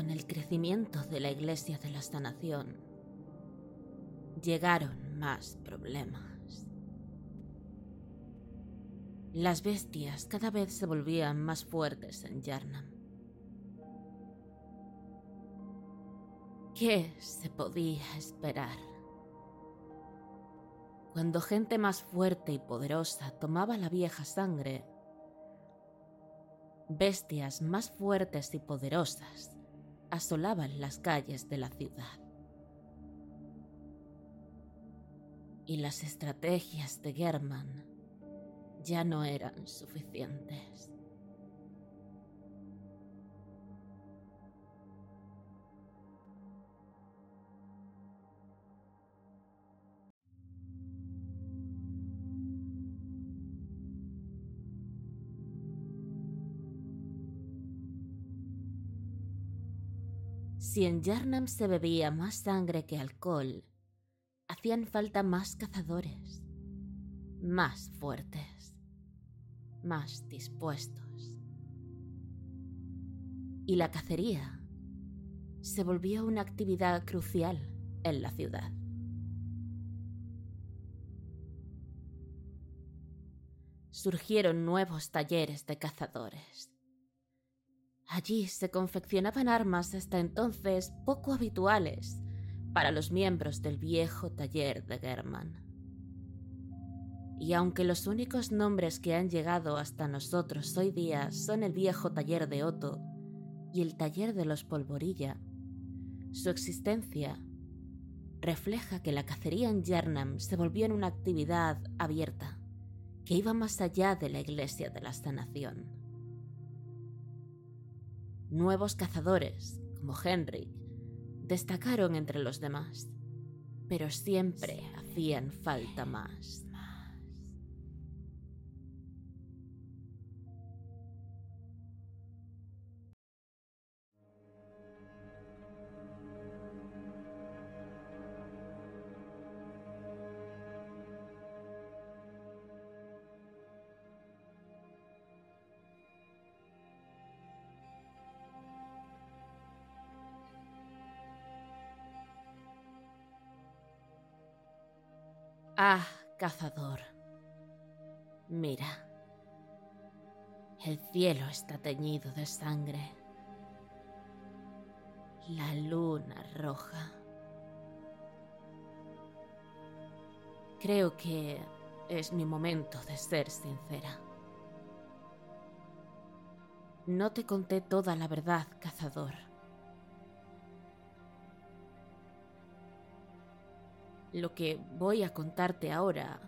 Con el crecimiento de la Iglesia de la Sanación, llegaron más problemas. Las bestias cada vez se volvían más fuertes en Yarnam. ¿Qué se podía esperar? Cuando gente más fuerte y poderosa tomaba la vieja sangre, bestias más fuertes y poderosas asolaban las calles de la ciudad. Y las estrategias de German ya no eran suficientes. Si en Yarnam se bebía más sangre que alcohol, hacían falta más cazadores, más fuertes, más dispuestos. Y la cacería se volvió una actividad crucial en la ciudad. Surgieron nuevos talleres de cazadores Allí se confeccionaban armas hasta entonces poco habituales para los miembros del viejo taller de German. Y aunque los únicos nombres que han llegado hasta nosotros hoy día son el viejo taller de Otto y el taller de los Polvorilla, su existencia refleja que la cacería en Yernam se volvió en una actividad abierta que iba más allá de la Iglesia de la Sanación. Nuevos cazadores, como Henry, destacaron entre los demás, pero siempre hacían falta más. Ah, cazador. Mira. El cielo está teñido de sangre. La luna roja. Creo que es mi momento de ser sincera. No te conté toda la verdad, cazador. Lo que voy a contarte ahora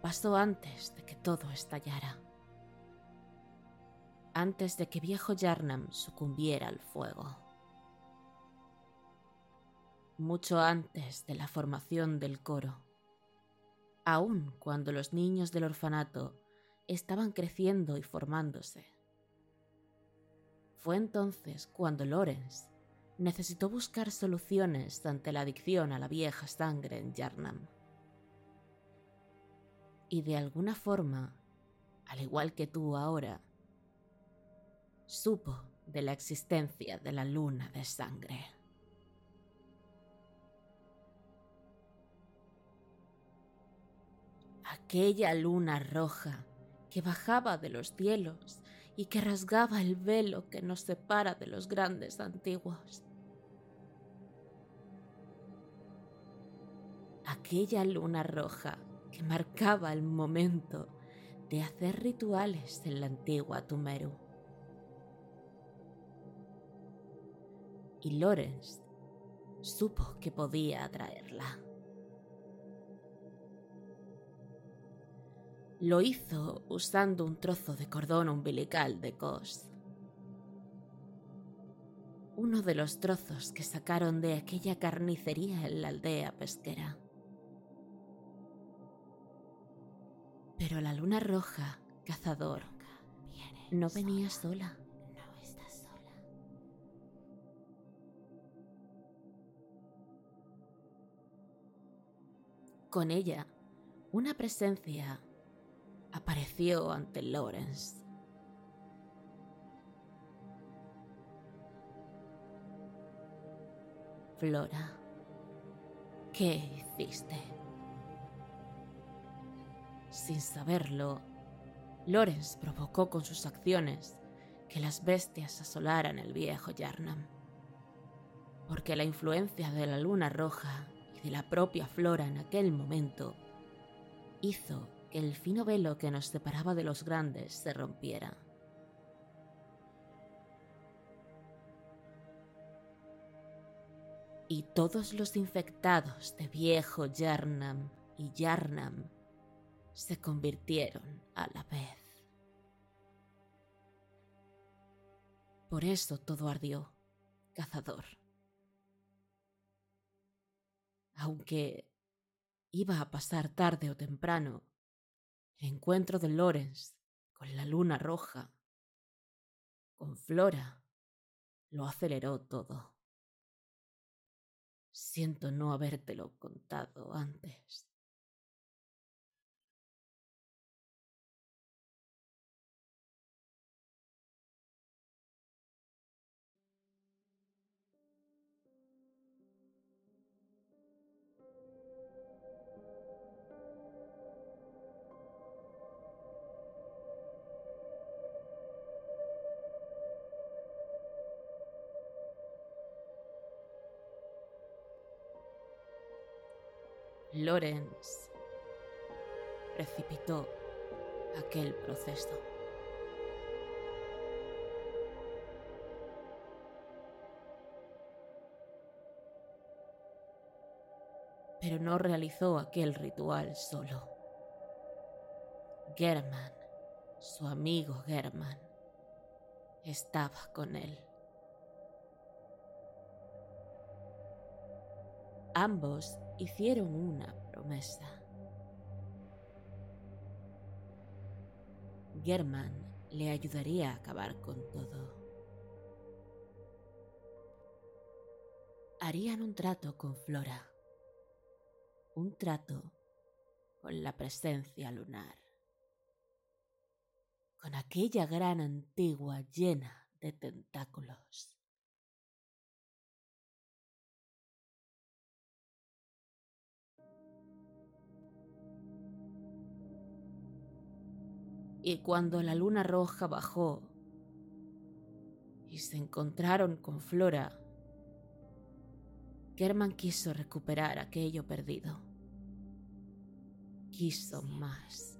pasó antes de que todo estallara. Antes de que viejo Yarnam sucumbiera al fuego. Mucho antes de la formación del coro. Aún cuando los niños del orfanato estaban creciendo y formándose. Fue entonces cuando Lawrence necesitó buscar soluciones ante la adicción a la vieja sangre en Yarnam. Y de alguna forma, al igual que tú ahora, supo de la existencia de la luna de sangre. Aquella luna roja que bajaba de los cielos y que rasgaba el velo que nos separa de los grandes antiguos aquella luna roja que marcaba el momento de hacer rituales en la antigua Tumeru. Y Lorenz supo que podía atraerla. Lo hizo usando un trozo de cordón umbilical de Kos. Uno de los trozos que sacaron de aquella carnicería en la aldea pesquera. Pero la luna roja, cazador, no venía sola. No estás sola. Con ella, una presencia apareció ante Lawrence. Flora, ¿qué hiciste? Sin saberlo, Lawrence provocó con sus acciones que las bestias asolaran el viejo Yarnam. Porque la influencia de la luna roja y de la propia flora en aquel momento hizo que el fino velo que nos separaba de los grandes se rompiera. Y todos los infectados de viejo Yarnam y Yarnam se convirtieron a la vez. Por eso todo ardió, cazador. Aunque iba a pasar tarde o temprano, el encuentro de Lorenz con la luna roja, con Flora, lo aceleró todo. Siento no habértelo contado antes. Lorenz precipitó aquel proceso. Pero no realizó aquel ritual solo. German, su amigo German, estaba con él. Ambos hicieron una promesa. German le ayudaría a acabar con todo. Harían un trato con Flora. Un trato con la presencia lunar. Con aquella gran antigua llena de tentáculos. Y cuando la luna roja bajó y se encontraron con Flora, German quiso recuperar aquello perdido. Quiso más.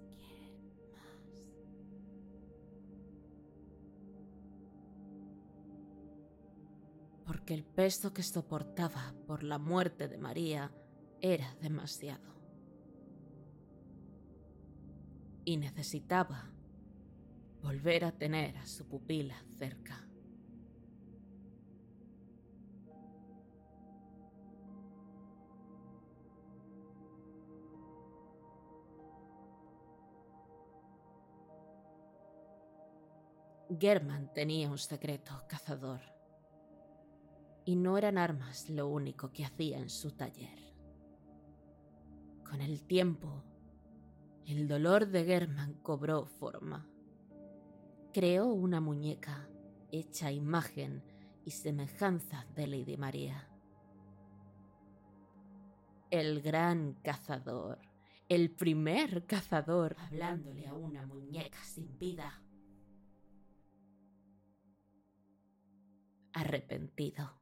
Porque el peso que soportaba por la muerte de María era demasiado. y necesitaba volver a tener a su pupila cerca. German tenía un secreto cazador. Y no eran armas lo único que hacía en su taller. Con el tiempo, el dolor de German cobró forma. Creó una muñeca hecha imagen y semejanza de Lady María. El gran cazador, el primer cazador, hablándole a una muñeca sin vida. Arrepentido.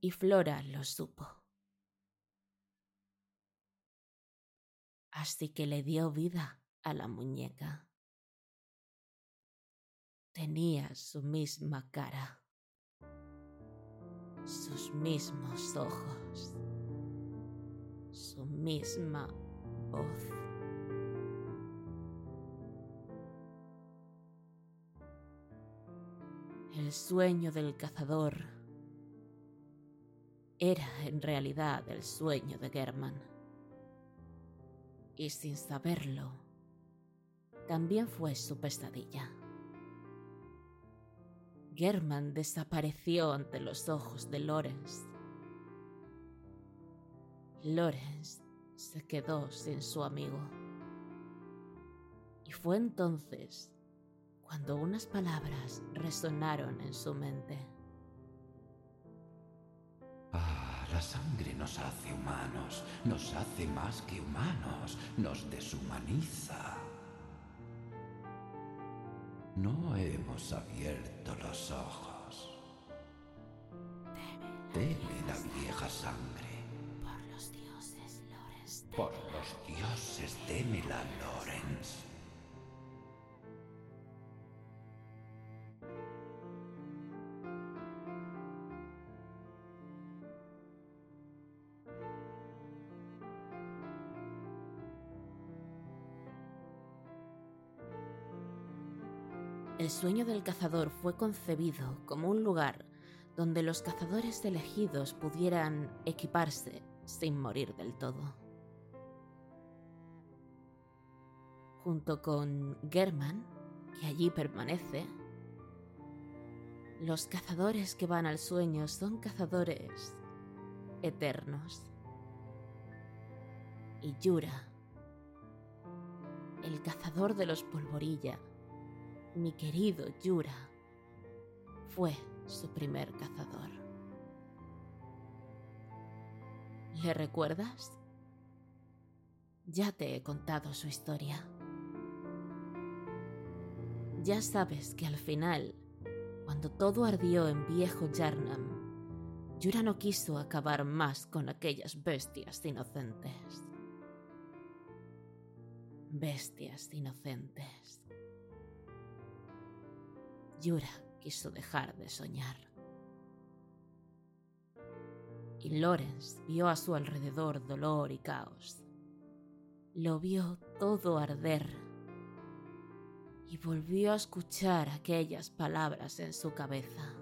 Y Flora lo supo. Así que le dio vida a la muñeca. Tenía su misma cara, sus mismos ojos, su misma voz. El sueño del cazador era en realidad el sueño de German. Y sin saberlo, también fue su pesadilla. German desapareció ante los ojos de Lorenz. Lorenz se quedó sin su amigo. Y fue entonces cuando unas palabras resonaron en su mente. La sangre nos hace humanos, nos hace más que humanos, nos deshumaniza. No hemos abierto los ojos. Teme la vieja sangre. Por los dioses, Lorenz. Por los dioses, la Lorenz. El sueño del cazador fue concebido como un lugar donde los cazadores elegidos pudieran equiparse sin morir del todo. Junto con German, que allí permanece, los cazadores que van al sueño son cazadores eternos. Y Yura, el cazador de los polvorilla, mi querido Yura fue su primer cazador. ¿Le recuerdas? Ya te he contado su historia. Ya sabes que al final, cuando todo ardió en viejo Yarnam, Yura no quiso acabar más con aquellas bestias inocentes. Bestias inocentes. Yura quiso dejar de soñar. Y Lorenz vio a su alrededor dolor y caos. Lo vio todo arder y volvió a escuchar aquellas palabras en su cabeza.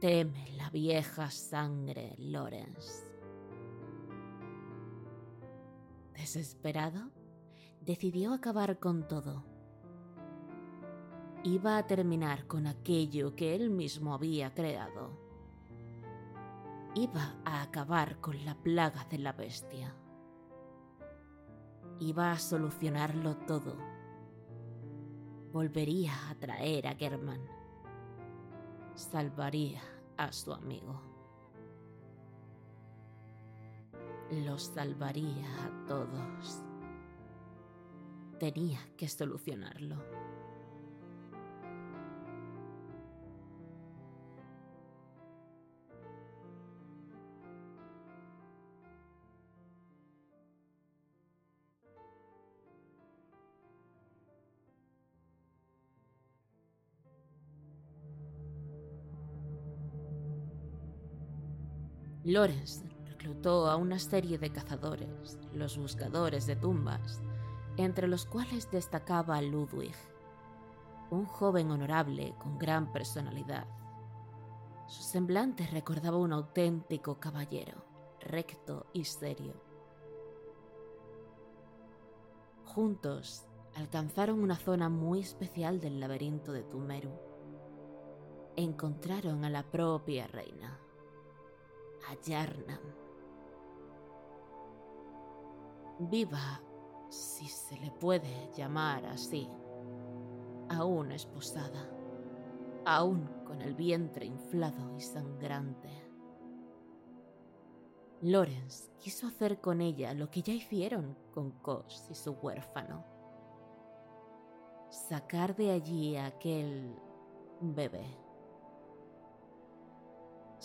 Teme la vieja sangre, Lorenz. Desesperado, decidió acabar con todo iba a terminar con aquello que él mismo había creado. Iba a acabar con la plaga de la bestia. Iba a solucionarlo todo. Volvería a traer a German. Salvaría a su amigo. Los salvaría a todos. Tenía que solucionarlo. Lorenz reclutó a una serie de cazadores, los buscadores de tumbas, entre los cuales destacaba Ludwig, un joven honorable con gran personalidad. Su semblante recordaba un auténtico caballero, recto y serio. Juntos alcanzaron una zona muy especial del laberinto de Tumeru. Encontraron a la propia reina a Yarnam. Viva, si se le puede llamar así, aún esposada, aún con el vientre inflado y sangrante. Lorenz quiso hacer con ella lo que ya hicieron con Cos y su huérfano. Sacar de allí a aquel bebé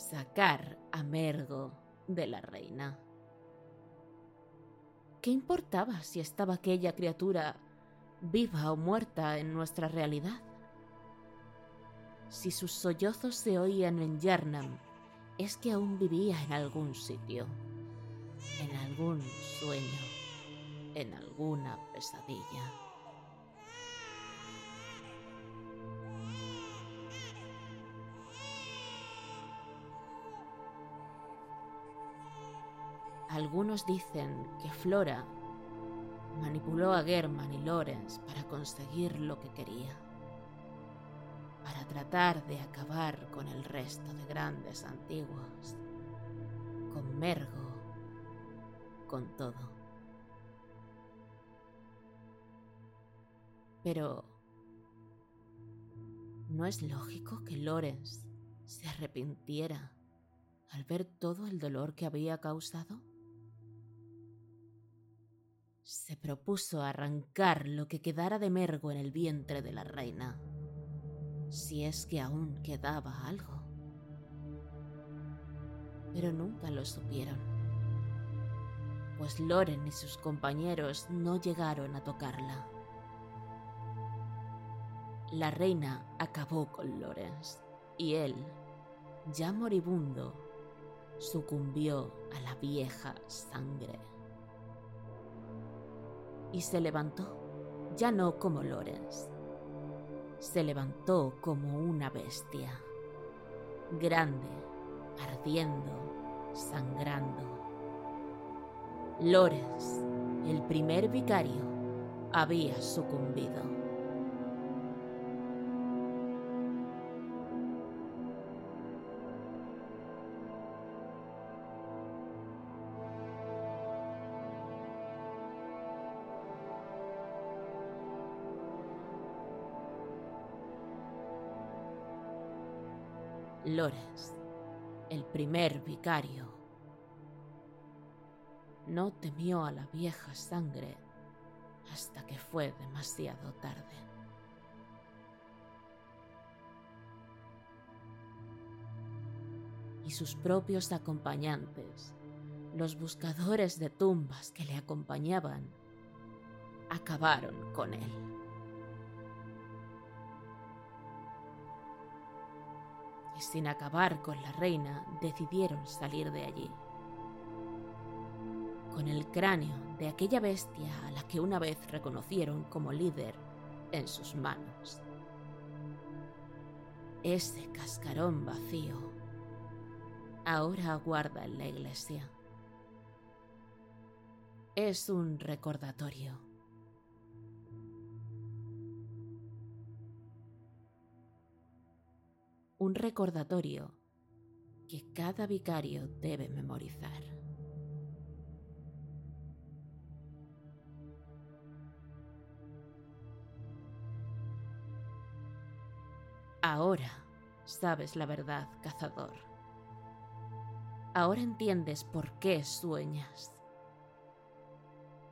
sacar a Mergo de la reina. ¿Qué importaba si estaba aquella criatura viva o muerta en nuestra realidad? Si sus sollozos se oían en Yarnam, es que aún vivía en algún sitio, en algún sueño, en alguna pesadilla. Algunos dicen que Flora manipuló a German y Lorenz para conseguir lo que quería, para tratar de acabar con el resto de grandes antiguos, con Mergo, con todo. Pero ¿no es lógico que Lorenz se arrepintiera al ver todo el dolor que había causado? Se propuso arrancar lo que quedara de Mergo en el vientre de la reina, si es que aún quedaba algo. Pero nunca lo supieron, pues Loren y sus compañeros no llegaron a tocarla. La reina acabó con Lorenz y él, ya moribundo, sucumbió a la vieja sangre y se levantó, ya no como Lorenz. Se levantó como una bestia, grande, ardiendo, sangrando. Lorenz, el primer vicario, había sucumbido. Lorenz, el primer vicario, no temió a la vieja sangre hasta que fue demasiado tarde. Y sus propios acompañantes, los buscadores de tumbas que le acompañaban, acabaron con él. Sin acabar con la reina, decidieron salir de allí. Con el cráneo de aquella bestia a la que una vez reconocieron como líder en sus manos. Ese cascarón vacío ahora aguarda en la iglesia. Es un recordatorio un recordatorio que cada vicario debe memorizar. Ahora sabes la verdad, cazador. Ahora entiendes por qué sueñas.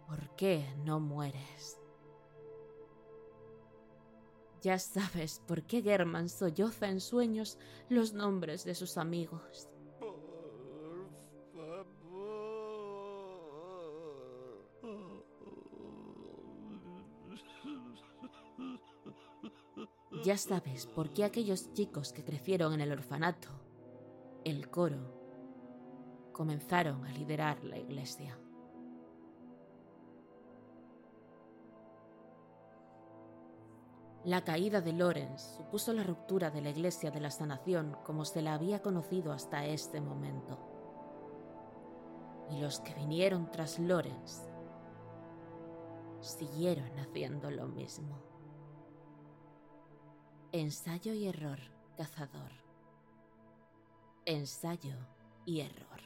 ¿Por qué no mueres? Ya sabes por qué German solloza en sueños los nombres de sus amigos. Ya sabes por qué aquellos chicos que crecieron en el orfanato, el coro, comenzaron a liderar la iglesia. La caída de Lorenz supuso la ruptura de la Iglesia de la Sanación como se la había conocido hasta este momento. Y los que vinieron tras Lorenz siguieron haciendo lo mismo. Ensayo y error, cazador. Ensayo y error.